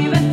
even